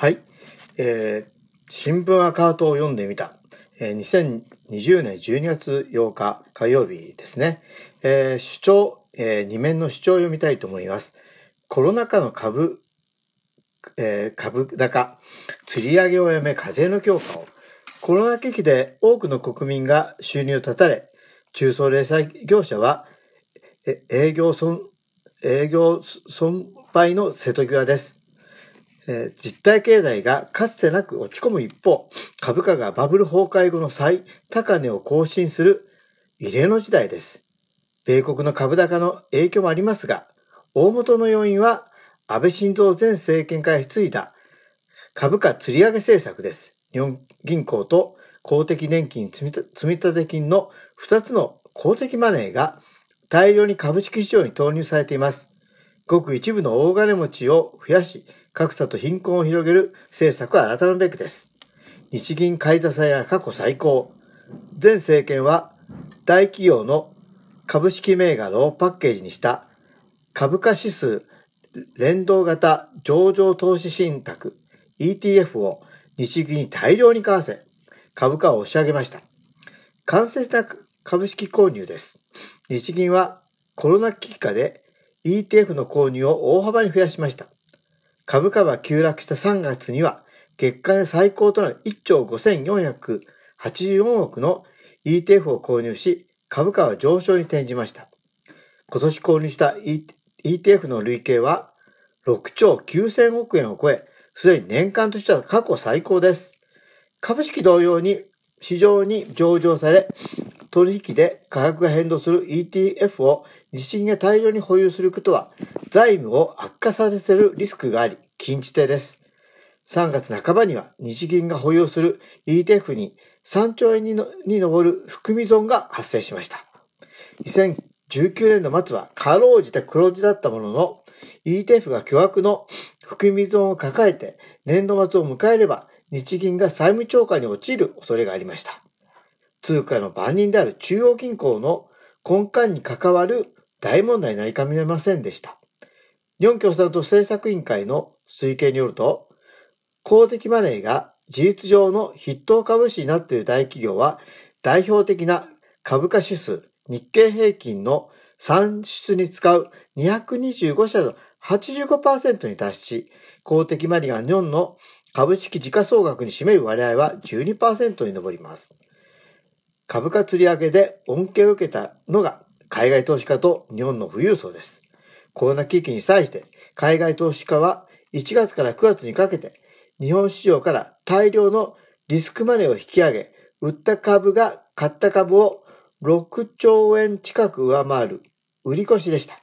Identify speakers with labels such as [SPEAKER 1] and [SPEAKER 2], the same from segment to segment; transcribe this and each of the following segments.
[SPEAKER 1] はい。えー、新聞アカウントを読んでみた。えー、2020年12月8日火曜日ですね。えー、主張、えー、2面の主張を読みたいと思います。コロナ禍の株、えー、株高、釣り上げをやめ課税の強化を。コロナ危機で多くの国民が収入を断たれ、中層零細業者はえ営業損、営業損敗の瀬戸際です。えー、実体経済がかつてなく落ち込む一方、株価がバブル崩壊後の最高値を更新する異例の時代です。米国の株高の影響もありますが、大元の要因は安倍晋三前政権から引き継いだ株価釣り上げ政策です。日本銀行と公的年金積立金の2つの公的マネーが大量に株式市場に投入されています。ごく一部の大金持ちを増やし、格差と貧困を広げる政策は改めるべきです。日銀買い支えが過去最高。前政権は大企業の株式銘柄をパッケージにした株価指数連動型上場投資信託 ETF を日銀に大量に買わせ株価を押し上げました。間接な株式購入です。日銀はコロナ危機下で ETF の購入を大幅に増やしました。株価が急落した3月には月間で最高となる1兆5484億の ETF を購入し、株価は上昇に転じました。今年購入した ETF の累計は6兆9000億円を超え、すでに年間としては過去最高です。株式同様に市場に上場され、取引で価格が変動する ETF を日銀が大量に保有することは財務を悪化させるリスクがあり、禁じ手です。3月半ばには日銀が保有する ETF に3兆円にのに上る含み損が発生しました。2019年の末はかろうじて黒字だったものの ETF が巨額の含み損を抱えて年度末を迎えれば日銀が債務超過に陥る恐れがありました。通貨の番人である中央銀行の根幹に関わる大問題になりかねませんでした。日本共産党政策委員会の推計によると、公的マネーが事実上の筆頭株主になっている大企業は、代表的な株価指数、日経平均の算出に使う225社の85%に達し、公的マネーが日本の株式時価総額に占める割合は12%に上ります。株価釣り上げで恩恵を受けたのが海外投資家と日本の富裕層です。コロナ危機に際して海外投資家は1月から9月にかけて日本市場から大量のリスクマネーを引き上げ、売った株が買った株を6兆円近く上回る売り越しでした。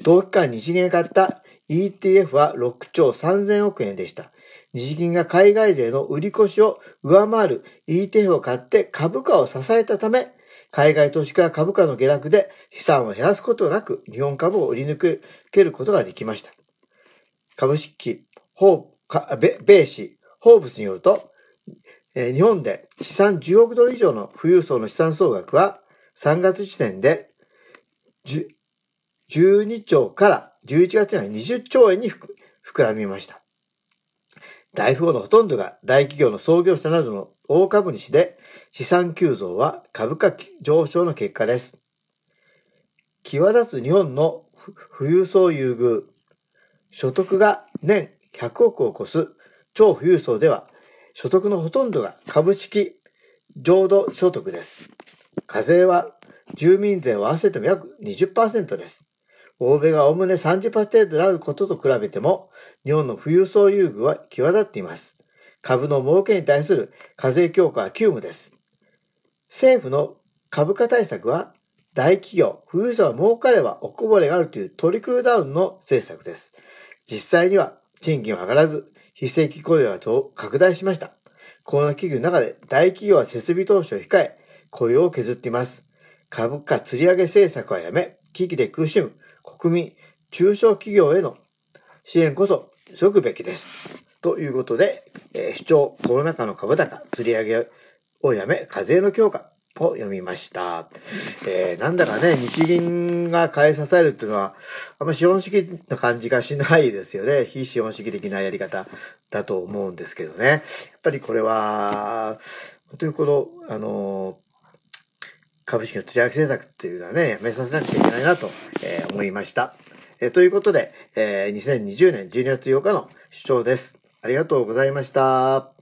[SPEAKER 1] 同期間日銀が買った ETF は6兆3000億円でした。日銀が海外勢の売り越しを上回る ETF を買って株価を支えたため、海外投資家は株価の下落で資産を減らすことなく日本株を売り抜けることができました。株式、米紙、ホーブスによると、日本で資産10億ドル以上の富裕層の資産総額は3月時点で12兆から11月には20兆円に膨らみました。大富豪のほとんどが大企業の創業者などの大株主で、資産急増は株価上昇の結果です。際立つ日本の富裕層優遇、所得が年100億を超す超富裕層では、所得のほとんどが株式浄土所得です。課税は住民税を合わせても約20%です。欧米がおおむね30%であることと比べても、日本の富裕層優遇は際立っています。株の儲けに対する課税強化は急務です。政府の株価対策は、大企業、富裕層が儲かればおこぼれがあるというトリクルダウンの政策です。実際には賃金は上がらず、非正規雇用が拡大しました。コロナ企業の中で大企業は設備投資を控え、雇用を削っています。株価釣り上げ政策はやめ、危機で苦しむ国民、中小企業への支援こそ急ぐべきです。ということで、えー、主張コロナ禍の株高、釣り上げをやめ、課税の強化、を読みました。えー、なんだかね、日銀が買い支えるっていうのは、あんま資本主義の感じがしないですよね。非資本主義的なやり方だと思うんですけどね。やっぱりこれは、本当にこの、あの、株式の取り上げ政策っていうのはね、やめさせなくちゃいけないなと、えー思いました。えーということで、えー2020年12月8日の主張です。ありがとうございました。